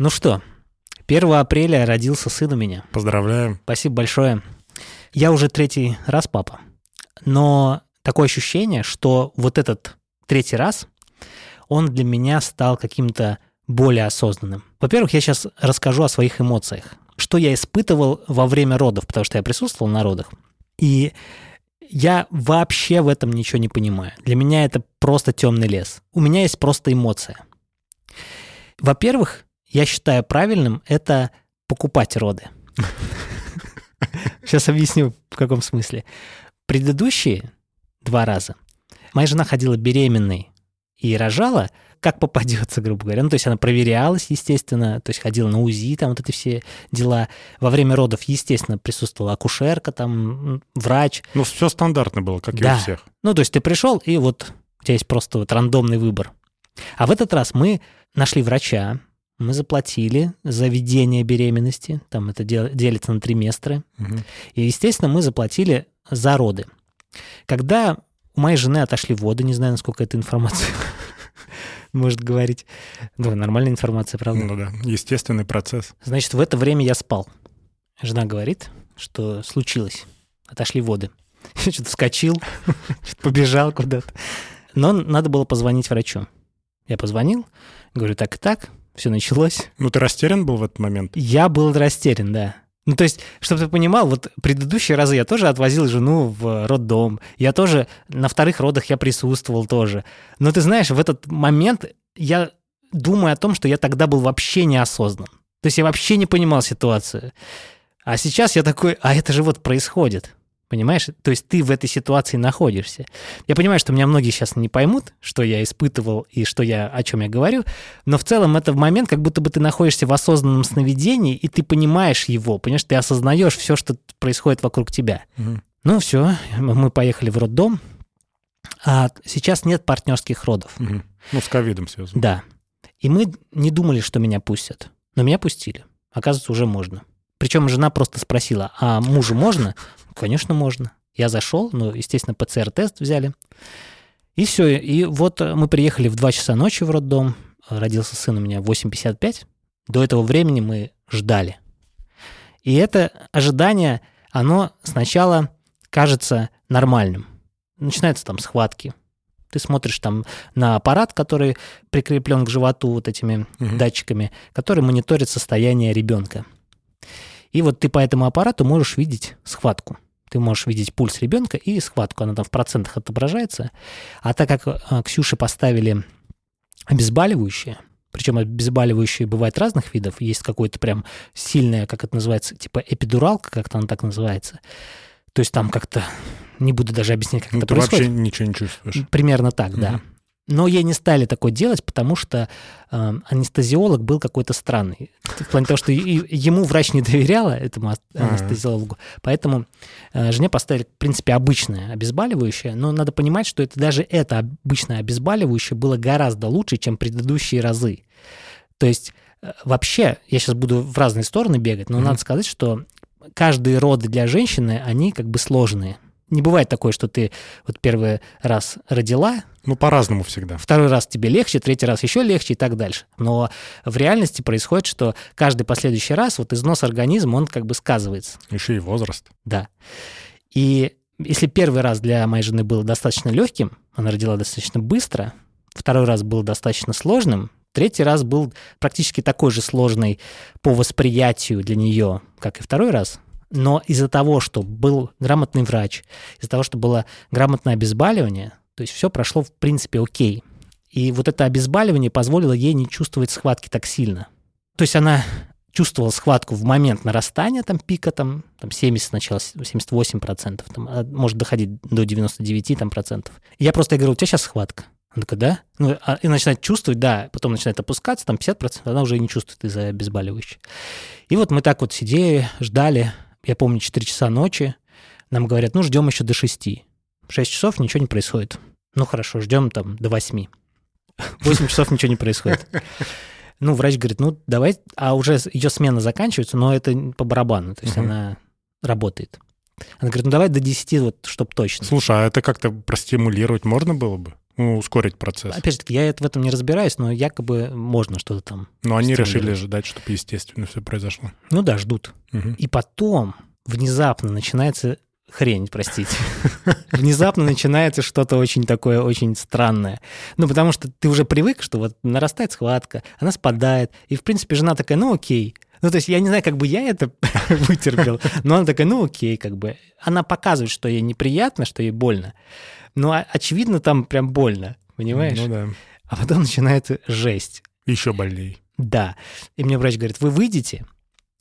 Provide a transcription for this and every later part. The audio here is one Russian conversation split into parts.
Ну что, 1 апреля родился сын у меня. Поздравляем. Спасибо большое. Я уже третий раз папа. Но такое ощущение, что вот этот третий раз, он для меня стал каким-то более осознанным. Во-первых, я сейчас расскажу о своих эмоциях. Что я испытывал во время родов, потому что я присутствовал на родах. И я вообще в этом ничего не понимаю. Для меня это просто темный лес. У меня есть просто эмоция. Во-первых, я считаю правильным это покупать роды. Сейчас объясню, в каком смысле. Предыдущие два раза моя жена ходила беременной и рожала, как попадется, грубо говоря. Ну, то есть она проверялась, естественно, то есть ходила на УЗИ, там вот эти все дела. Во время родов, естественно, присутствовала акушерка, там, врач. Ну, все стандартно было, как да. и у всех. Ну, то есть ты пришел, и вот у тебя есть просто вот рандомный выбор. А в этот раз мы нашли врача, мы заплатили за ведение беременности, там это делится на триместры, угу. и, естественно, мы заплатили за роды. Когда у моей жены отошли воды, не знаю, насколько эта информация может говорить. Ну, нормальная информация, правда? Ну да, естественный процесс. Значит, в это время я спал. Жена говорит, что случилось. Отошли воды. Я что-то вскочил, что-то побежал куда-то. Но надо было позвонить врачу. Я позвонил, говорю, так и так, все началось. Ну, ты растерян был в этот момент? Я был растерян, да. Ну, то есть, чтобы ты понимал, вот предыдущие разы я тоже отвозил жену в роддом. Я тоже на вторых родах я присутствовал тоже. Но ты знаешь, в этот момент я думаю о том, что я тогда был вообще неосознан. То есть я вообще не понимал ситуацию. А сейчас я такой, а это же вот происходит. Понимаешь? То есть ты в этой ситуации находишься. Я понимаю, что меня многие сейчас не поймут, что я испытывал и что я, о чем я говорю, но в целом это в момент, как будто бы ты находишься в осознанном сновидении, и ты понимаешь его, понимаешь, ты осознаешь все, что происходит вокруг тебя. Угу. Ну все, мы поехали в роддом, а сейчас нет партнерских родов. Угу. Ну, с ковидом связано. Да. И мы не думали, что меня пустят, но меня пустили. Оказывается, уже можно. Причем жена просто спросила, а мужу можно? Конечно, можно. Я зашел, ну, естественно, ПЦР-тест взяли. И все. И вот мы приехали в 2 часа ночи в роддом. Родился сын у меня в 8.55. До этого времени мы ждали. И это ожидание, оно сначала кажется нормальным. Начинаются там схватки. Ты смотришь там на аппарат, который прикреплен к животу вот этими угу. датчиками, который мониторит состояние ребенка. И вот ты по этому аппарату можешь видеть схватку. Ты можешь видеть пульс ребенка и схватку, она там в процентах отображается. А так как э, Ксюше поставили обезболивающее, причем обезболивающие бывают разных видов, есть какое-то прям сильное, как это называется, типа эпидуралка, как-то она так называется. То есть там как-то, не буду даже объяснять, как ну, это ты происходит. вообще ничего не чувствуешь. Примерно так, угу. да. Но ей не стали такое делать, потому что э, анестезиолог был какой-то странный. В плане того, что и, ему врач не доверяла, этому анестезиологу. Поэтому э, жене поставили, в принципе, обычное обезболивающее. Но надо понимать, что это даже это обычное обезболивающее было гораздо лучше, чем предыдущие разы. То есть э, вообще, я сейчас буду в разные стороны бегать, но mm-hmm. надо сказать, что каждые роды для женщины, они как бы сложные не бывает такое, что ты вот первый раз родила. Ну, по-разному всегда. Второй раз тебе легче, третий раз еще легче и так дальше. Но в реальности происходит, что каждый последующий раз вот износ организма, он как бы сказывается. Еще и возраст. Да. И если первый раз для моей жены был достаточно легким, она родила достаточно быстро, второй раз был достаточно сложным, третий раз был практически такой же сложный по восприятию для нее, как и второй раз, но из-за того, что был грамотный врач, из-за того, что было грамотное обезболивание, то есть все прошло в принципе окей. И вот это обезболивание позволило ей не чувствовать схватки так сильно. То есть она чувствовала схватку в момент нарастания там пика, там, там 70 сначала, 78 процентов, а может доходить до 99 там, процентов. Я просто говорю, у тебя сейчас схватка. Она такая, да? Ну, а, и начинает чувствовать, да, потом начинает опускаться, там 50%, она уже не чувствует из-за обезболивающего. И вот мы так вот сидели, ждали, я помню, 4 часа ночи, нам говорят, ну, ждем еще до 6. 6 часов ничего не происходит. Ну, хорошо, ждем там до 8. 8 часов ничего не происходит. Ну, врач говорит, ну, давай, а уже ее смена заканчивается, но это по барабану, то есть uh-huh. она работает. Она говорит, ну, давай до 10, вот, чтобы точно. Слушай, а это как-то простимулировать можно было бы? Ну, ускорить процесс. Опять же, я в этом не разбираюсь, но якобы можно что-то там. Но они решили ждать, чтобы естественно все произошло. Ну да, ждут. Угу. И потом внезапно начинается хрень, простите. Внезапно начинается что-то очень такое, очень странное. Ну, потому что ты уже привык, что вот нарастает схватка, она спадает, и, в принципе, жена такая, ну, окей. Ну, то есть я не знаю, как бы я это вытерпел, но она такая, ну, окей, как бы. Она показывает, что ей неприятно, что ей больно. Но, очевидно, там прям больно, понимаешь? Ну да. А потом начинается жесть. Еще больней. Да. И мне врач говорит, вы выйдете?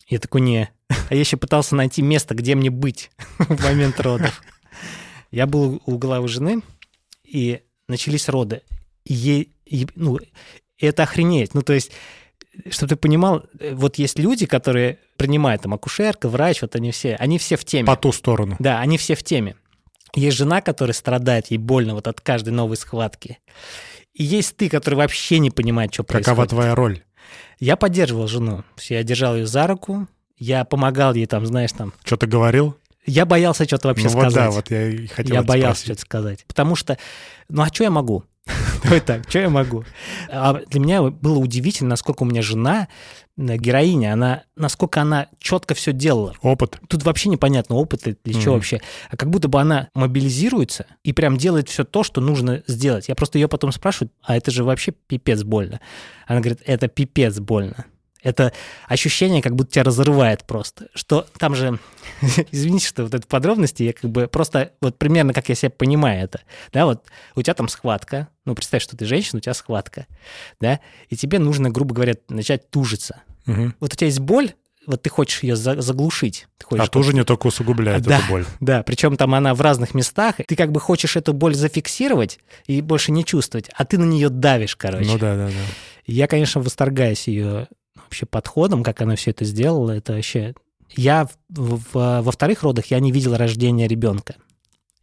Я такой, не. А я еще пытался найти место, где мне быть в момент родов. Я был у головы жены, и начались роды. И ей, и, ну, это охренеть. Ну, то есть, чтобы ты понимал, вот есть люди, которые принимают, там, акушерка, врач, вот они все, они все в теме. По ту сторону. Да, они все в теме. Есть жена, которая страдает, ей больно вот от каждой новой схватки. И есть ты, который вообще не понимает, что происходит. Какова твоя роль? Я поддерживал жену. Я держал ее за руку, я помогал ей там, знаешь, там... Что ты говорил? Я боялся что-то вообще ну, сказать. Вот да, вот я и хотел Я боялся что-то сказать. Потому что, ну а что я могу? Давай так, что я могу? А для меня было удивительно, насколько у меня жена, э, героиня, она, насколько она четко все делала. Опыт. Тут вообще непонятно, опыт или mm-hmm. что вообще. А как будто бы она мобилизируется и прям делает все то, что нужно сделать. Я просто ее потом спрашиваю, а это же вообще пипец больно. Она говорит, это пипец больно. Это ощущение, как будто тебя разрывает просто. Что там же, извините, что вот это подробности, я как бы просто вот примерно как я себя понимаю это. Да, вот у тебя там схватка, ну, представь, что ты женщина, у тебя схватка, да, и тебе нужно, грубо говоря, начать тужиться. Угу. Вот у тебя есть боль, вот ты хочешь ее заглушить. Ты хочешь а тужение только усугубляет да, эту боль. Да, причем там она в разных местах. Ты как бы хочешь эту боль зафиксировать и больше не чувствовать, а ты на нее давишь, короче. Ну да, да, да. Я, конечно, восторгаюсь ее вообще подходом, как она все это сделала, это вообще... Я в, в, во вторых родах я не видел рождения ребенка.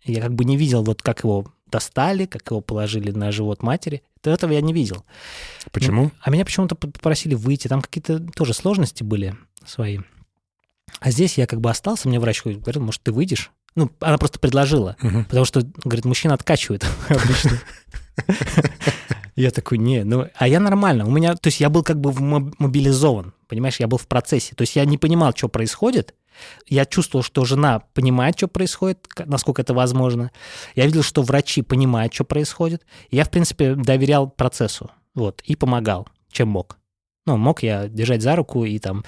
Я как бы не видел, вот как его достали, как его положили на живот матери. То этого я не видел. Почему? Ну, а меня почему-то попросили выйти. Там какие-то тоже сложности были свои. А здесь я как бы остался, мне врач говорил, может, ты выйдешь? Ну, она просто предложила, угу. потому что, говорит, мужчина откачивает обычно. Я такой, не, ну, а я нормально. У меня, то есть я был как бы мобилизован, понимаешь, я был в процессе. То есть я не понимал, что происходит. Я чувствовал, что жена понимает, что происходит, насколько это возможно. Я видел, что врачи понимают, что происходит. Я, в принципе, доверял процессу, вот, и помогал, чем мог. Ну, мог я держать за руку и там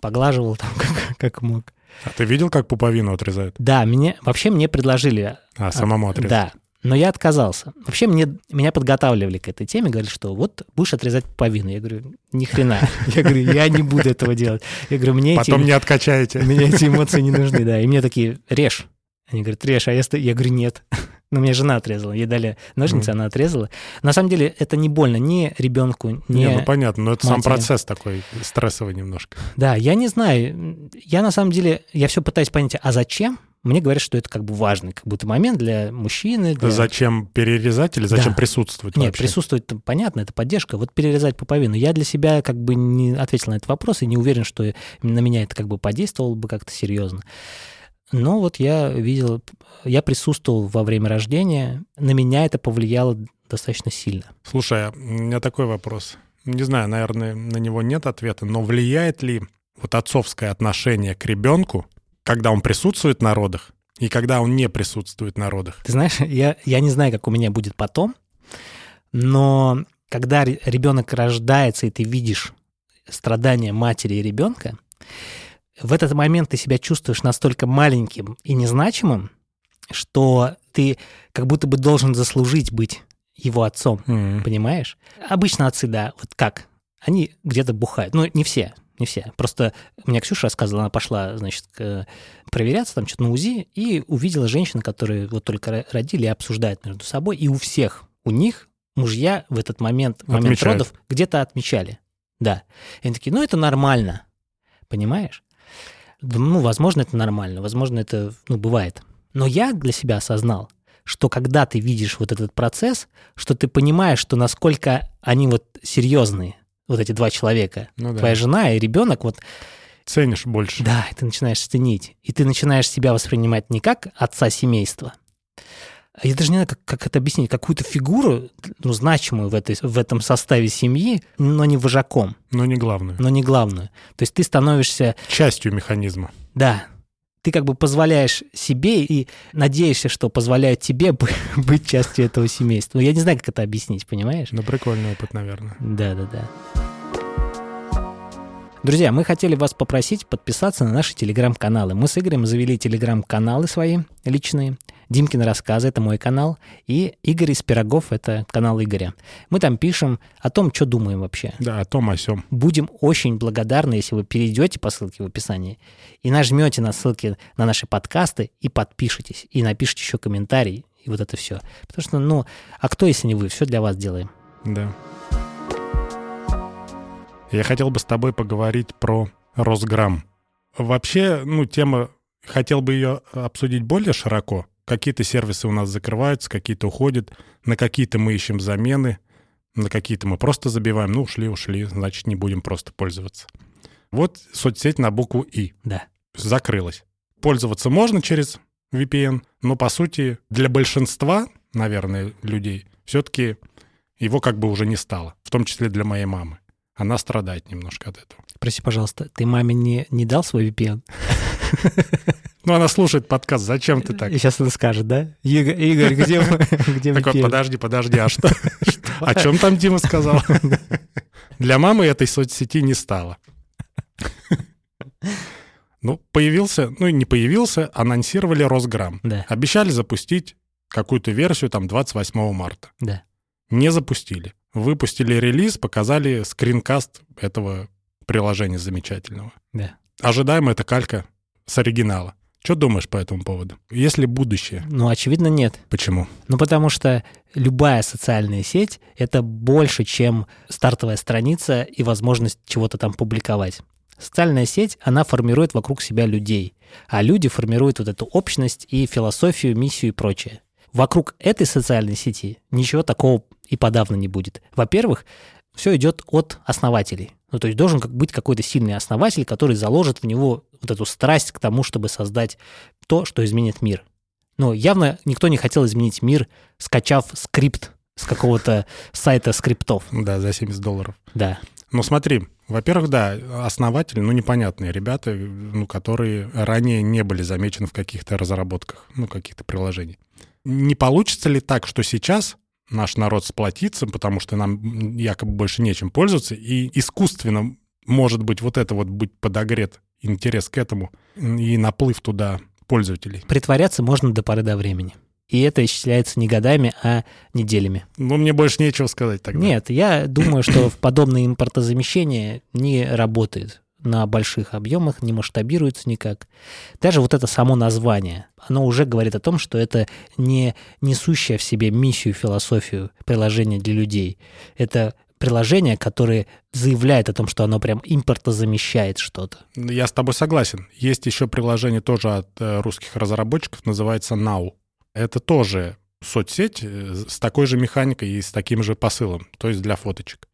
поглаживал там, как, как мог. А ты видел, как пуповину отрезают? Да, мне, вообще мне предложили. А, самому отрезать? Да, но я отказался. Вообще мне, меня подготавливали к этой теме, говорили, что вот будешь отрезать пуповину. Я говорю, ни хрена. Я говорю, я не буду этого делать. Я говорю, мне Потом эти, не откачаете. Мне эти эмоции не нужны, да. И мне такие, режь. Они говорят, режь, а я, я говорю, нет. Но мне жена отрезала, ей дали ножницы, mm. она отрезала. На самом деле это не больно ни ребенку, ни Не, ну понятно, но это матери. сам процесс такой стрессовый немножко. Да, я не знаю. Я на самом деле, я все пытаюсь понять, а зачем? Мне говорят, что это как бы важный как будто момент для мужчины. Для... Зачем перерезать или зачем да. присутствовать Нет, вообще? присутствовать, понятно, это поддержка. Вот перерезать пуповину. Я для себя как бы не ответил на этот вопрос и не уверен, что на меня это как бы подействовало бы как-то серьезно. Но вот я видел, я присутствовал во время рождения, на меня это повлияло достаточно сильно. Слушай, а у меня такой вопрос. Не знаю, наверное, на него нет ответа, но влияет ли вот отцовское отношение к ребенку, когда он присутствует на родах, и когда он не присутствует на родах? Ты знаешь, я, я не знаю, как у меня будет потом, но когда ребенок рождается, и ты видишь страдания матери и ребенка, в этот момент ты себя чувствуешь настолько маленьким и незначимым, что ты как будто бы должен заслужить быть его отцом, mm-hmm. понимаешь? Обычно отцы, да, вот как? Они где-то бухают. Ну, не все, не все. Просто мне Ксюша рассказывала, она пошла, значит, проверяться там что-то на УЗИ и увидела женщин, которые вот только родили и обсуждают между собой, и у всех, у них мужья в этот момент, в момент Отмечают. родов, где-то отмечали. Да. И они такие, ну, это нормально, понимаешь? Ну, возможно, это нормально, возможно, это, ну, бывает. Но я для себя осознал, что когда ты видишь вот этот процесс, что ты понимаешь, что насколько они вот серьезные, вот эти два человека, Ну да. твоя жена и ребенок, вот, Ценишь больше. да, и ты начинаешь ценить, и ты начинаешь себя воспринимать не как отца семейства, я даже не знаю, как, как это объяснить, какую-то фигуру, ну, значимую в, этой, в этом составе семьи, но не вожаком. Но не главную. Но не главную. То есть ты становишься... Частью механизма. Да. Ты как бы позволяешь себе и надеешься, что позволяют тебе быть частью этого семейства. Ну, я не знаю, как это объяснить, понимаешь? Ну, прикольный опыт, наверное. Да-да-да. Друзья, мы хотели вас попросить подписаться на наши телеграм-каналы. Мы с Игорем завели телеграм-каналы свои личные. Димкин рассказы — это мой канал, и Игорь из Пирогов — это канал Игоря. Мы там пишем о том, что думаем вообще. Да, о том, о сём. Будем очень благодарны, если вы перейдете по ссылке в описании и нажмете на ссылки на наши подкасты и подпишитесь, и напишите еще комментарий, и вот это все. Потому что, ну, а кто, если не вы? Все для вас делаем. Да. Я хотел бы с тобой поговорить про Росграм. Вообще, ну, тема, хотел бы ее обсудить более широко. Какие-то сервисы у нас закрываются, какие-то уходят, на какие-то мы ищем замены, на какие-то мы просто забиваем. Ну, ушли, ушли, значит, не будем просто пользоваться. Вот соцсеть на букву «И». Да. Закрылась. Пользоваться можно через VPN, но, по сути, для большинства, наверное, людей все-таки его как бы уже не стало, в том числе для моей мамы она страдает немножко от этого. Прости, пожалуйста, ты маме не, не дал свой VPN? Ну, она слушает подкаст, зачем ты так? И сейчас она скажет, да? Игорь, где, где Такой, подожди, подожди, а что? О чем там Дима сказал? Для мамы этой соцсети не стало. Ну, появился, ну и не появился, анонсировали Росграм. Да. Обещали запустить какую-то версию там 28 марта. Да. Не запустили выпустили релиз, показали скринкаст этого приложения замечательного. Да. Ожидаемо это калька с оригинала. Что думаешь по этому поводу? Есть ли будущее? Ну, очевидно, нет. Почему? Ну, потому что любая социальная сеть — это больше, чем стартовая страница и возможность чего-то там публиковать. Социальная сеть, она формирует вокруг себя людей, а люди формируют вот эту общность и философию, миссию и прочее. Вокруг этой социальной сети ничего такого и подавно не будет. Во-первых, все идет от основателей. Ну, то есть должен быть какой-то сильный основатель, который заложит в него вот эту страсть к тому, чтобы создать то, что изменит мир. Но явно никто не хотел изменить мир, скачав скрипт с какого-то сайта скриптов. Да, за 70 долларов. Да. Ну смотри, во-первых, да, основатели, ну, непонятные ребята, ну, которые ранее не были замечены в каких-то разработках, ну, каких-то приложений. Не получится ли так, что сейчас наш народ сплотится, потому что нам якобы больше нечем пользоваться, и искусственно может быть вот это вот быть подогрет интерес к этому и наплыв туда пользователей. Притворяться можно до поры до времени. И это исчисляется не годами, а неделями. Ну, мне больше нечего сказать тогда. Нет, я думаю, что в подобное импортозамещение не работает на больших объемах, не масштабируется никак. Даже вот это само название, оно уже говорит о том, что это не несущее в себе миссию, философию приложения для людей. Это приложение, которое заявляет о том, что оно прям импортозамещает что-то. Я с тобой согласен. Есть еще приложение тоже от э, русских разработчиков, называется Now. Это тоже соцсеть э, с такой же механикой и с таким же посылом, то есть для фоточек.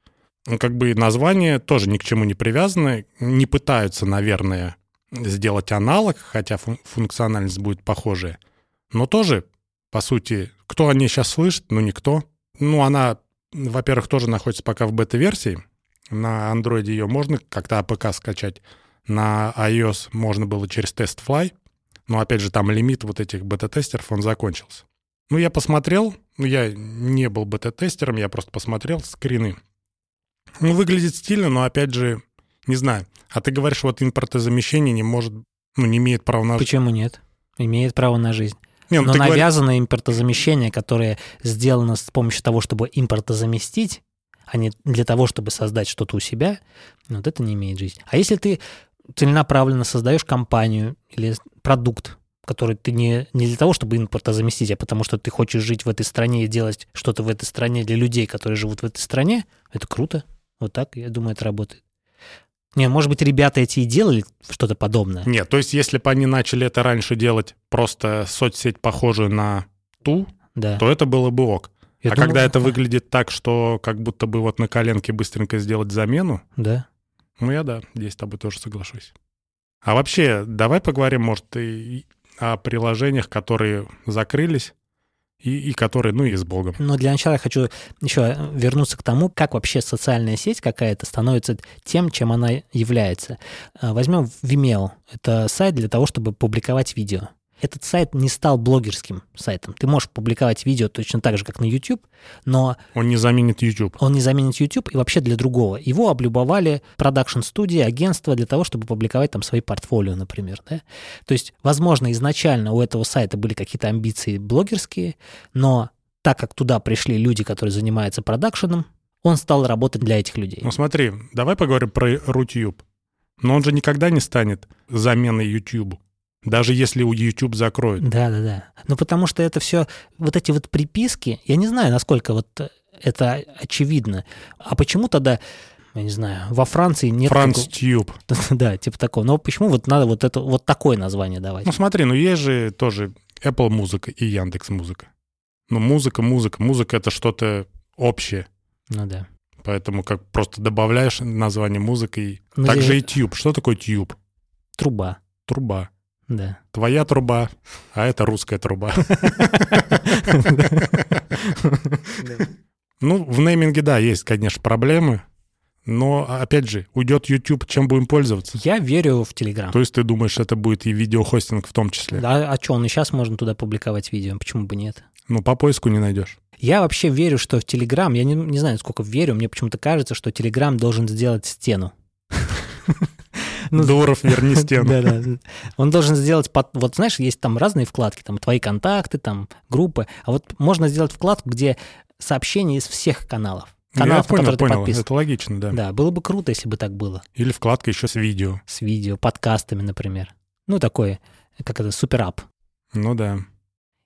Как бы название тоже ни к чему не привязано. Не пытаются, наверное, сделать аналог, хотя фун- функциональность будет похожая. Но тоже, по сути, кто о ней сейчас слышит? Ну, никто. Ну, она, во-первых, тоже находится пока в бета-версии. На Android ее можно как-то APK скачать. На iOS можно было через TestFly. Но, опять же, там лимит вот этих бета-тестеров, он закончился. Ну, я посмотрел, ну, я не был бета-тестером, я просто посмотрел скрины ну, выглядит стильно, но опять же, не знаю. А ты говоришь, вот импортозамещение не может, ну, не имеет права на жизнь. Почему нет? Имеет право на жизнь. Не, ну, но навязанное говоришь... импортозамещение, которое сделано с помощью того, чтобы импортозаместить, а не для того, чтобы создать что-то у себя, вот это не имеет жизни. А если ты целенаправленно создаешь компанию или продукт, который ты не, не для того, чтобы импортозаместить, а потому что ты хочешь жить в этой стране и делать что-то в этой стране для людей, которые живут в этой стране, это круто. Вот так, я думаю, это работает. Не, может быть, ребята эти и делали что-то подобное. Нет, то есть если бы они начали это раньше делать, просто соцсеть похожую на ту, да. то это было бы ок. Я а думаю, когда это да. выглядит так, что как будто бы вот на коленке быстренько сделать замену, Да. ну я да, здесь с тобой тоже соглашусь. А вообще, давай поговорим, может, и о приложениях, которые закрылись, и, и который, ну, и с Богом. Но для начала я хочу еще вернуться к тому, как вообще социальная сеть какая-то становится тем, чем она является. А, Возьмем Vimeo. Это сайт для того, чтобы публиковать видео. Этот сайт не стал блогерским сайтом. Ты можешь публиковать видео точно так же, как на YouTube, но Он не заменит YouTube. он не заменит YouTube и вообще для другого. Его облюбовали продакшн-студии, агентства для того, чтобы публиковать там свои портфолио, например. Да? То есть, возможно, изначально у этого сайта были какие-то амбиции блогерские, но так как туда пришли люди, которые занимаются продакшеном, он стал работать для этих людей. Ну смотри, давай поговорим про Рутюб. Но он же никогда не станет заменой YouTube. Даже если у YouTube закроют. Да, да, да. Ну, потому что это все, вот эти вот приписки, я не знаю, насколько вот это очевидно. А почему тогда, я не знаю, во Франции нет... Франц такого- Да, типа такого. Но почему вот надо вот это вот такое название давать? Ну смотри, ну есть же тоже Apple музыка и Яндекс музыка. Ну музыка, музыка, музыка это что-то общее. Ну да. Поэтому как просто добавляешь название музыка и... Ну, Также здесь и тюб. Что такое тюб? Труба, Труба. Да. Твоя труба, а это русская труба. Ну, в нейминге, да, есть, конечно, проблемы. Но, опять же, уйдет YouTube, чем будем пользоваться? Я верю в Телеграм. То есть ты думаешь, это будет и видеохостинг в том числе? Да, а что, он и сейчас можно туда публиковать видео, почему бы нет? Ну, по поиску не найдешь. Я вообще верю, что в Телеграм, я не, не знаю, сколько верю, мне почему-то кажется, что Телеграм должен сделать стену. Ну, Дуров, верни стену. Да, да. Он должен сделать, под- вот знаешь, есть там разные вкладки, там твои контакты, там группы, а вот можно сделать вкладку, где сообщения из всех каналов. Ну, Я понял, понял. подписан. Это логично, да. Да, было бы круто, если бы так было. Или вкладка еще с видео. С видео, подкастами, например. Ну, такое, как это, суперап. Ну да.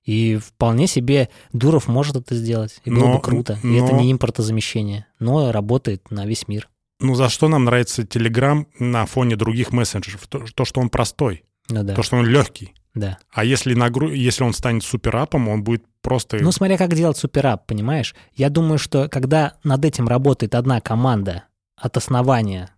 И вполне себе Дуров может это сделать. И было Но- бы круто. И это но- не импортозамещение, но работает на весь мир. Ну, за что нам нравится Telegram на фоне других мессенджеров? То, то, что он простой, Ну да, то, что он легкий. да. А если, нагру... если он станет суперапом, он будет просто... Ну, смотря как делать суперап, понимаешь? Я думаю, что когда над этим работает одна команда от основания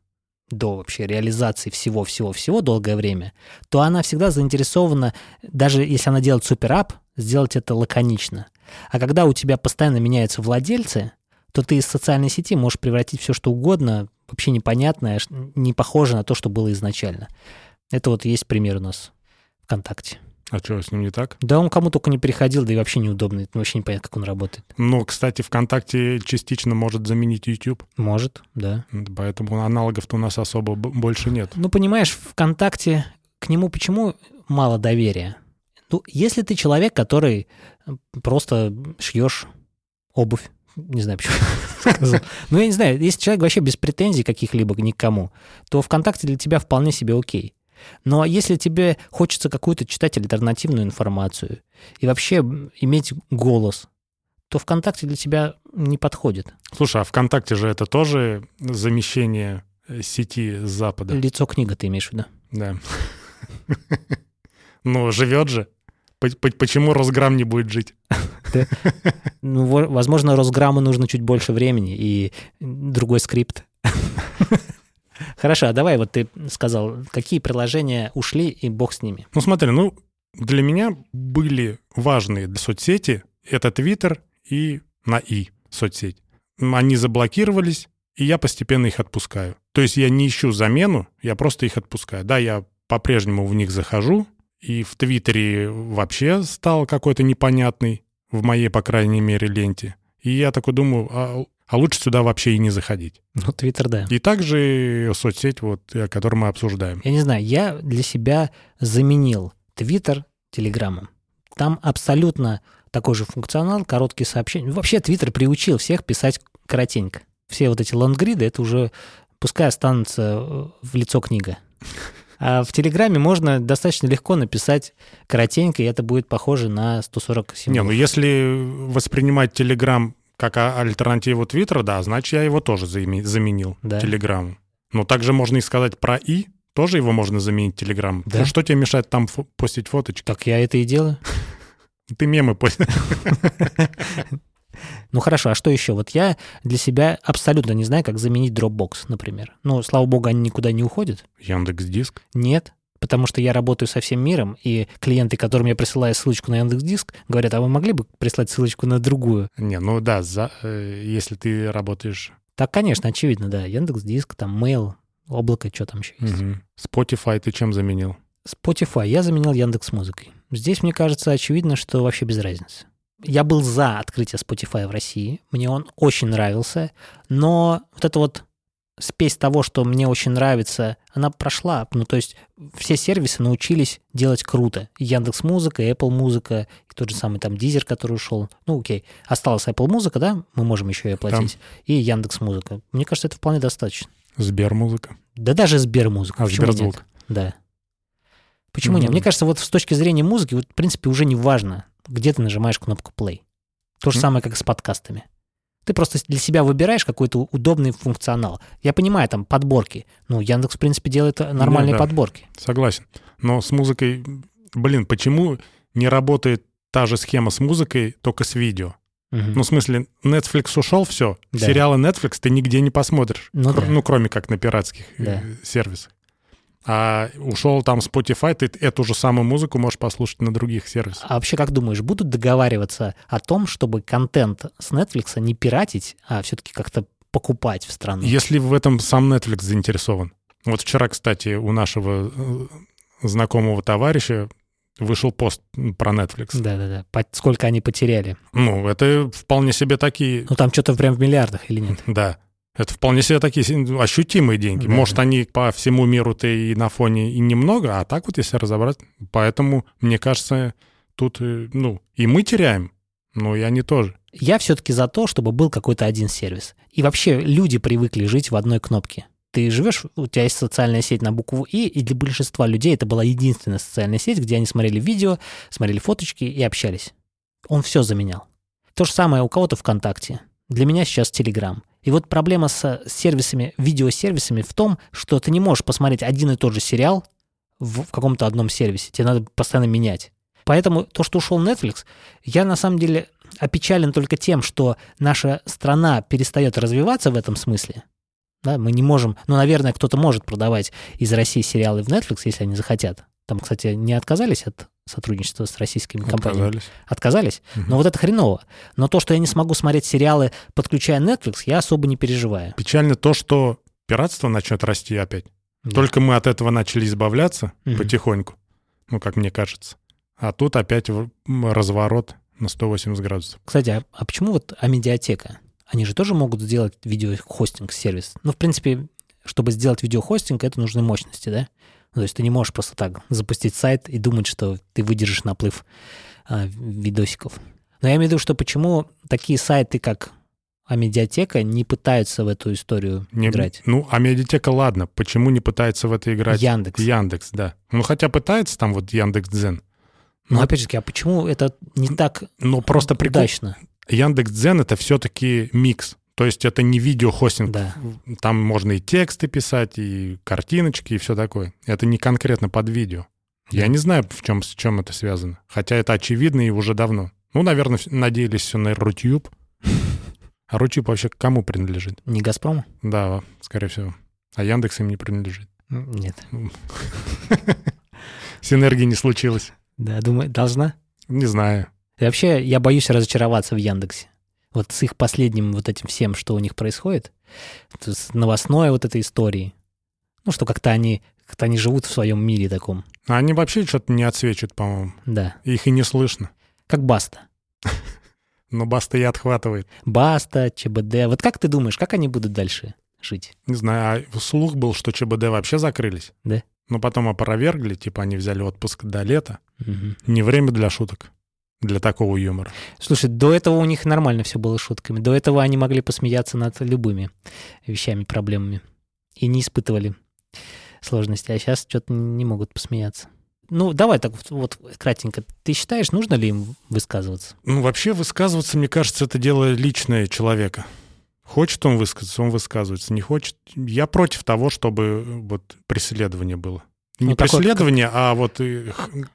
до вообще реализации всего-всего-всего долгое время, то она всегда заинтересована, даже если она делает суперап, сделать это лаконично. А когда у тебя постоянно меняются владельцы, то ты из социальной сети можешь превратить все что угодно, вообще непонятное, не похоже на то, что было изначально. Это вот есть пример у нас ВКонтакте. А что, с ним не так? Да он кому только не переходил, да и вообще неудобно, вообще непонятно, как он работает. Ну, кстати, ВКонтакте частично может заменить YouTube, Может, да. поэтому аналогов-то у нас особо больше нет. Ну, понимаешь, ВКонтакте к нему почему мало доверия? Ну, если ты человек, который просто шьешь обувь, не знаю, почему сказал. Ну, я не знаю, если человек вообще без претензий каких-либо ни к кому, то ВКонтакте для тебя вполне себе окей. Но если тебе хочется какую-то читать альтернативную информацию и вообще иметь голос, то ВКонтакте для тебя не подходит. Слушай, а ВКонтакте же это тоже замещение э, сети с Запада. Лицо книга ты имеешь в виду? Да. Ну, живет же. Почему Росграм не будет жить? Ну, во- возможно, Росграмму нужно чуть больше времени и другой скрипт. Хорошо, а давай вот ты сказал, какие приложения ушли, и бог с ними. Ну, смотри, ну, для меня были важные для соцсети это Твиттер и на И соцсеть. Они заблокировались, и я постепенно их отпускаю. То есть я не ищу замену, я просто их отпускаю. Да, я по-прежнему в них захожу, и в Твиттере вообще стал какой-то непонятный, в моей, по крайней мере, ленте. И я такой думаю, а, а лучше сюда вообще и не заходить. Ну, Твиттер, да. И также соцсеть, вот, о которой мы обсуждаем. Я не знаю, я для себя заменил Твиттер Телеграммом. Там абсолютно такой же функционал, короткие сообщения. Вообще Твиттер приучил всех писать коротенько. Все вот эти лонгриды, это уже пускай останутся э, в лицо книга. А в Телеграме можно достаточно легко написать коротенько, и это будет похоже на 140 Не, ну если воспринимать Телеграм как а- альтернативу Твиттера, да, значит, я его тоже заменил Да. Телеграму. Но также можно и сказать про И, тоже его можно заменить Телеграм. Да. Ну, что тебе мешает там постить фоточки? Так я это и делаю. Ты мемы постишь. Ну хорошо, а что еще? Вот я для себя абсолютно не знаю, как заменить Dropbox, например. Ну, слава богу, они никуда не уходят. Яндекс Диск. Нет. потому что я работаю со всем миром, и клиенты, которым я присылаю ссылочку на Яндекс.Диск, говорят, а вы могли бы прислать ссылочку на другую? Не, ну да, за, э, если ты работаешь... Так, конечно, очевидно, да. Яндекс.Диск, там, Mail, облако, что там еще есть. Угу. Spotify ты чем заменил? Spotify я заменил Яндекс Музыкой. Здесь, мне кажется, очевидно, что вообще без разницы. Я был за открытие Spotify в России, мне он очень нравился, но вот это вот спесь того, что мне очень нравится, она прошла. Ну, то есть все сервисы научились делать круто. Яндекс Музыка, Apple Музыка, и тот же самый там Дизер, который ушел. Ну, окей. Осталась Apple Музыка, да, мы можем еще ее оплатить. Там. И Яндекс Музыка. Мне кажется, это вполне достаточно. Сбер Музыка. Да даже Сбер Музыка. А Сберзвук. Да. Почему mm-hmm. нет? Мне кажется, вот с точки зрения музыки, вот, в принципе, уже не важно, где ты нажимаешь кнопку play. То же самое, как и с подкастами. Ты просто для себя выбираешь какой-то удобный функционал. Я понимаю, там подборки. Ну, Яндекс, в принципе, делает нормальные ну, да, подборки. Согласен. Но с музыкой, блин, почему не работает та же схема с музыкой, только с видео? Угу. Ну, в смысле, Netflix ушел, все. Да. Сериалы Netflix ты нигде не посмотришь. Ну, кр- да. ну кроме как на пиратских э, да. сервисах. А ушел там Spotify, ты эту же самую музыку можешь послушать на других сервисах. А вообще, как думаешь, будут договариваться о том, чтобы контент с Netflix не пиратить, а все-таки как-то покупать в страну? Если в этом сам Netflix заинтересован. Вот вчера, кстати, у нашего э, знакомого товарища вышел пост про Netflix. Да-да-да. Сколько они потеряли. Ну, это вполне себе такие... Ну, там что-то прям в миллиардах или нет? Да. Это вполне себе такие ощутимые деньги. Да. Может, они по всему миру-то и на фоне и немного, а так вот, если разобрать. Поэтому, мне кажется, тут, э, ну, и мы теряем, но и они тоже. Я все-таки за то, чтобы был какой-то один сервис. И вообще люди привыкли жить в одной кнопке. Ты живешь, у тебя есть социальная сеть на букву И, и для большинства людей это была единственная социальная сеть, где они смотрели видео, смотрели фоточки и общались. Он все заменял. То же самое у кого-то ВКонтакте. Для меня сейчас Телеграм. И вот проблема с сервисами, видеосервисами в том, что ты не можешь посмотреть один и тот же сериал в, в каком-то одном сервисе. Тебе надо постоянно менять. Поэтому то, что ушел Netflix, я на самом деле опечален только тем, что наша страна перестает развиваться в этом смысле. Да, мы не можем, ну, наверное, кто-то может продавать из России сериалы в Netflix, если они захотят. Там, кстати, не отказались от сотрудничества с российскими компаниями. Отказались. Отказались? Угу. Но вот это хреново. Но то, что я не смогу смотреть сериалы, подключая Netflix, я особо не переживаю. Печально то, что пиратство начнет расти опять. Да. Только мы от этого начали избавляться угу. потихоньку, ну, как мне кажется. А тут опять разворот на 180 градусов. Кстати, а, а почему вот Амедиатека? Они же тоже могут сделать видеохостинг-сервис. Ну, в принципе, чтобы сделать видеохостинг, это нужны мощности, да? Ну, то есть ты не можешь просто так запустить сайт и думать, что ты выдержишь наплыв а, видосиков. Но я имею в виду, что почему такие сайты, как Амедиатека, не пытаются в эту историю не, играть? Ну, Амедиатека, ладно. Почему не пытается в это играть? Яндекс. Яндекс, да. Ну, хотя пытается там вот Яндекс.Дзен. Но, Но опять же, а почему это не так ну, просто удачно? Яндекс.Дзен — это все-таки микс. То есть это не видеохостинг. Да. Там можно и тексты писать, и картиночки, и все такое. Это не конкретно под видео. Я не знаю, в чем, с чем это связано. Хотя это очевидно и уже давно. Ну, наверное, надеялись все на Рутюб. А Рутюб вообще кому принадлежит? Не Газпрому? Да, скорее всего. А Яндекс им не принадлежит. Нет. Синергии не случилось. Да, думаю, должна? Не знаю. И вообще, я боюсь разочароваться в Яндексе вот с их последним вот этим всем, что у них происходит, с новостной вот этой истории, ну, что как-то они, как-то они живут в своем мире таком. А они вообще что-то не отсвечивают, по-моему. Да. Их и не слышно. Как Баста. Но Баста и отхватывает. Баста, ЧБД. Вот как ты думаешь, как они будут дальше жить? Не знаю, а слух был, что ЧБД вообще закрылись. Да. Но потом опровергли, типа они взяли отпуск до лета. Угу. Не время для шуток для такого юмора. Слушай, до этого у них нормально все было шутками. До этого они могли посмеяться над любыми вещами, проблемами. И не испытывали сложности. А сейчас что-то не могут посмеяться. Ну, давай так вот, кратенько. Ты считаешь, нужно ли им высказываться? Ну, вообще высказываться, мне кажется, это дело личное человека. Хочет он высказаться, он высказывается. Не хочет. Я против того, чтобы вот преследование было. Не ну, преследование, такое, а вот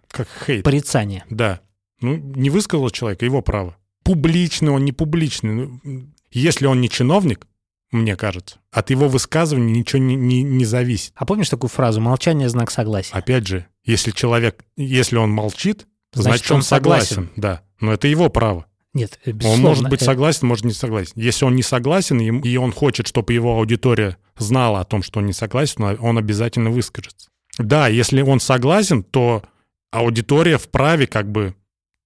как хейт. Порицание. Да. Ну, не высказал человека, его право. Публичный он, не публичный. Ну, если он не чиновник, мне кажется. От его высказывания ничего не, не, не зависит. А помнишь такую фразу «молчание – знак согласия»? Опять же, если человек, если он молчит, значит, значит он, он согласен. согласен. Да, но это его право. Нет, безусловно. Он может быть согласен, может не согласен. Если он не согласен, и он хочет, чтобы его аудитория знала о том, что он не согласен, он обязательно выскажется. Да, если он согласен, то аудитория вправе как бы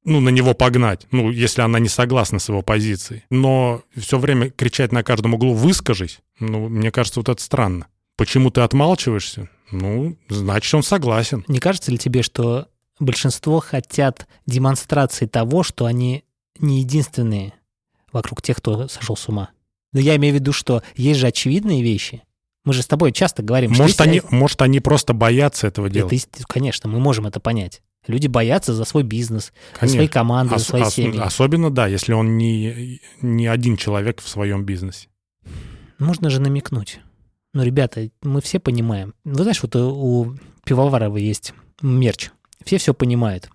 ну, на него погнать, ну, если она не согласна с его позицией. Но все время кричать на каждом углу «выскажись», ну, мне кажется, вот это странно. Почему ты отмалчиваешься? Ну, значит, он согласен. Не кажется ли тебе, что большинство хотят демонстрации того, что они не единственные вокруг тех, кто сошел с ума? Но я имею в виду, что есть же очевидные вещи. Мы же с тобой часто говорим, может, что... Они, если... Может, они просто боятся этого делать. Это, конечно, мы можем это понять. Люди боятся за свой бизнес, Конечно. за свои команды, ос- за свои ос- семьи. Особенно, да, если он не, не один человек в своем бизнесе. Можно же намекнуть. Ну, ребята, мы все понимаем. Вы знаешь, вот у Пивоварова есть мерч. Все все понимают.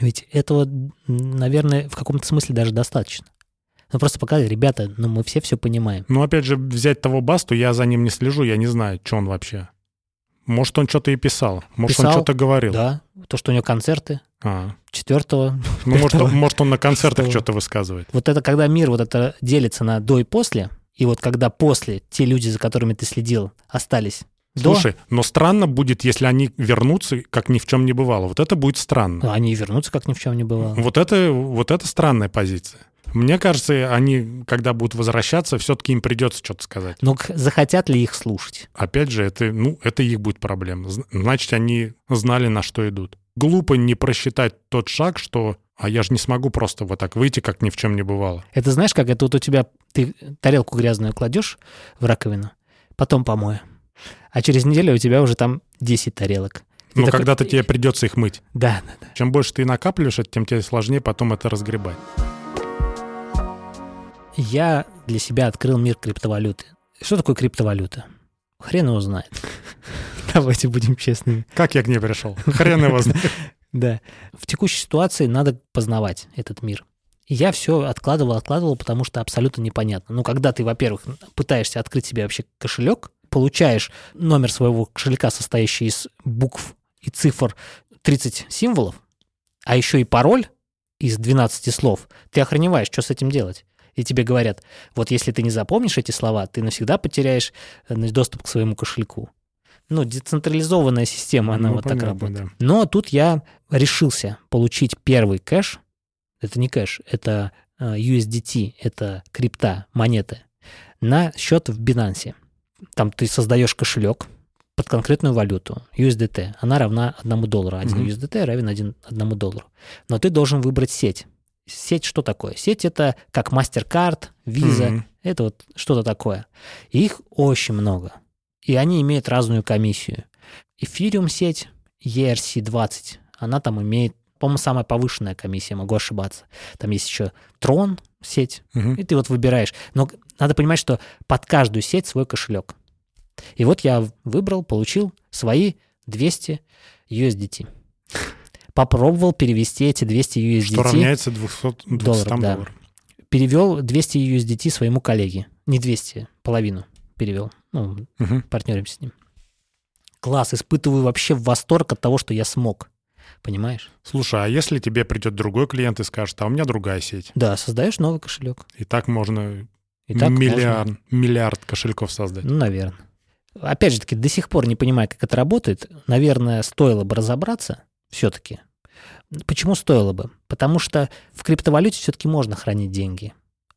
Ведь этого, наверное, в каком-то смысле даже достаточно. Ну, просто показать, ребята, ну, мы все все понимаем. Ну, опять же, взять того Басту, я за ним не слежу, я не знаю, что он вообще. Может, он что-то и писал. Может, писал, он что-то говорил. Да, то, что у него концерты. А. Четвертого. Ну, может, может, он на концертах что-то высказывает. Вот это когда мир вот это делится на до и после, и вот когда после те люди, за которыми ты следил, остались Слушай, до... но странно будет, если они вернутся, как ни в чем не бывало. Вот это будет странно. Они вернутся, как ни в чем не бывало. Вот это, вот это странная позиция. Мне кажется, они, когда будут возвращаться, все-таки им придется что-то сказать. Но захотят ли их слушать? Опять же, это, ну, это их будет проблема. Значит, они знали, на что идут. Глупо не просчитать тот шаг, что а я же не смогу просто вот так выйти, как ни в чем не бывало. Это знаешь, как это вот у тебя, ты тарелку грязную кладешь в раковину, потом помою, а через неделю у тебя уже там 10 тарелок. Ну, когда-то тебе придется их мыть. Да, да, да. Чем больше ты накапливаешь, тем тебе сложнее потом это разгребать я для себя открыл мир криптовалюты. Что такое криптовалюта? Хрен его знает. Давайте будем честными. Как я к ней пришел? Хрен его знает. Да. В текущей ситуации надо познавать этот мир. И я все откладывал, откладывал, потому что абсолютно непонятно. Ну, когда ты, во-первых, пытаешься открыть себе вообще кошелек, получаешь номер своего кошелька, состоящий из букв и цифр 30 символов, а еще и пароль из 12 слов, ты охреневаешь, что с этим делать и тебе говорят, вот если ты не запомнишь эти слова, ты навсегда потеряешь э, доступ к своему кошельку. Ну, децентрализованная система, она ну, вот понятно, так работает. Да. Но тут я решился получить первый кэш. Это не кэш, это э, USDT, это крипта, монеты, на счет в Binance. Там ты создаешь кошелек под конкретную валюту, USDT. Она равна одному доллару. Один mm-hmm. USDT равен один, одному доллару. Но ты должен выбрать сеть. Сеть что такое? Сеть это как MasterCard, Visa, mm-hmm. это вот что-то такое. И их очень много. И они имеют разную комиссию. Ethereum сеть ERC20, она там имеет, по-моему, самая повышенная комиссия, могу ошибаться. Там есть еще Tron сеть, mm-hmm. и ты вот выбираешь. Но надо понимать, что под каждую сеть свой кошелек. И вот я выбрал, получил свои 200 USDT попробовал перевести эти 200 USDT. Что равняется 200, 200 долларов. Да. Перевел 200 USDT своему коллеге. Не 200, половину перевел. Ну, угу. партнеримся с ним. Класс, испытываю вообще восторг от того, что я смог. Понимаешь? Слушай, а если тебе придет другой клиент и скажет, а у меня другая сеть? Да, создаешь новый кошелек. И так можно и так миллиард, можно... миллиард кошельков создать. Ну, наверное. Опять же таки, до сих пор не понимаю, как это работает. Наверное, стоило бы разобраться все-таки. Почему стоило бы? Потому что в криптовалюте все-таки можно хранить деньги,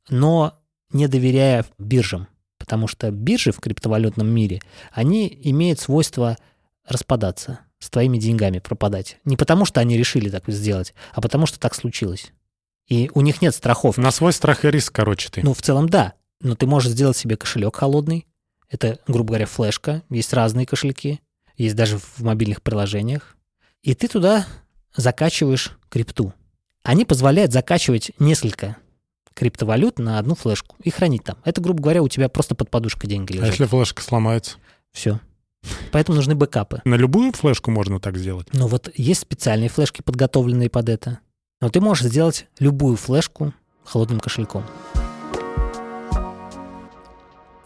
но не доверяя биржам. Потому что биржи в криптовалютном мире, они имеют свойство распадаться, с твоими деньгами пропадать. Не потому, что они решили так сделать, а потому, что так случилось. И у них нет страховки. На свой страх и риск, короче, ты. Ну, в целом, да. Но ты можешь сделать себе кошелек холодный. Это, грубо говоря, флешка. Есть разные кошельки. Есть даже в мобильных приложениях. И ты туда закачиваешь крипту. Они позволяют закачивать несколько криптовалют на одну флешку и хранить там. Это, грубо говоря, у тебя просто под подушкой деньги лежат. А если флешка сломается? Все. Поэтому нужны бэкапы. На любую флешку можно так сделать? Ну вот есть специальные флешки, подготовленные под это. Но ты можешь сделать любую флешку холодным кошельком.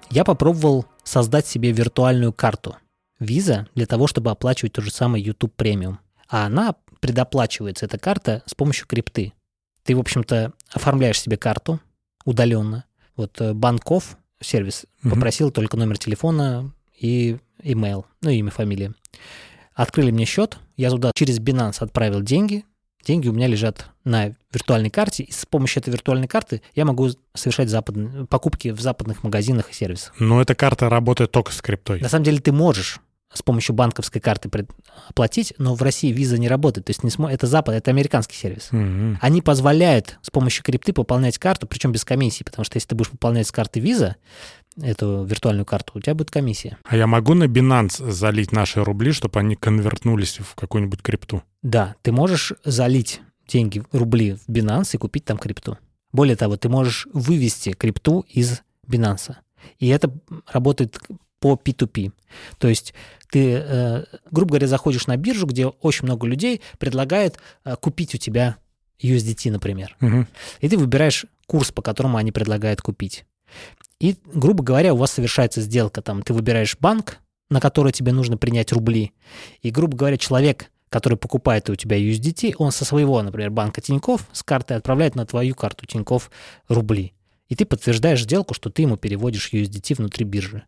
Я попробовал создать себе виртуальную карту Visa для того, чтобы оплачивать то же самое YouTube Premium. А она предоплачивается, эта карта, с помощью крипты. Ты, в общем-то, оформляешь себе карту удаленно. Вот э, Банков сервис Мгм. попросил только номер телефона и имейл, ну, имя, фамилия. Открыли мне счет, я туда через Binance отправил деньги, деньги у меня лежат на виртуальной карте, и с помощью этой виртуальной карты я могу совершать западные, покупки в западных магазинах и сервисах. Но эта карта работает только с криптой. На самом деле ты можешь с помощью банковской карты оплатить, но в России виза не работает. То есть не смо- это Запад, это американский сервис. Мгм. Они позволяют с помощью крипты пополнять карту, причем без комиссии, потому что если ты будешь пополнять с карты виза эту виртуальную карту, у тебя будет комиссия. А я могу на Binance залить наши рубли, чтобы они конвертнулись в какую-нибудь крипту? Да, ты можешь залить деньги, рубли в Binance и купить там крипту. Более того, ты можешь вывести крипту из Binance. И это работает по P2P. То есть ты, э, грубо говоря, заходишь на биржу, где очень много людей предлагает э, купить у тебя USDT, например. Мгм. И ты выбираешь курс, по которому они предлагают купить. И, грубо говоря, у вас совершается сделка. Там ты выбираешь банк, на который тебе нужно принять рубли. И, грубо говоря, человек, который покупает у тебя USDT, он со своего, например, банка Тиньков с карты отправляет на твою карту Тиньков рубли. И ты подтверждаешь сделку, что ты ему переводишь USDT внутри биржи.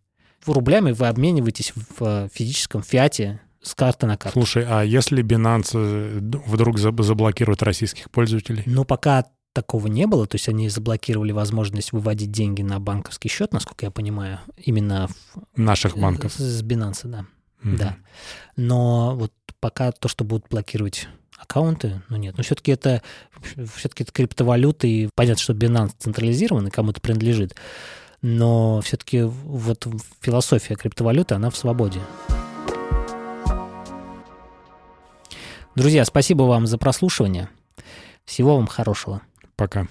Рублями вы обмениваетесь в э, физическом фиате с карты на карту. Слушай, а если Binance э, вдруг заб- заблокирует российских пользователей? Но пока такого не было, то есть они заблокировали возможность выводить деньги на банковский счет, насколько я понимаю, именно в- Наших банков? с, Binance, да. Мгм. да. Но вот пока то, что будут блокировать аккаунты, ну нет. Но все-таки это все-таки это криптовалюта, и понятно, что Binance централизирован и кому-то принадлежит. Но все-таки вот философия криптовалюты, она в свободе. Друзья, спасибо вам за прослушивание. Всего вам хорошего. Пока.